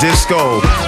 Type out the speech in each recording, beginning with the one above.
Disco.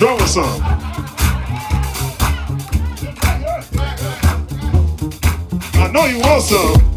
Drummer some. I know you want some.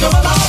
You. Yes,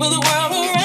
To the yellow brick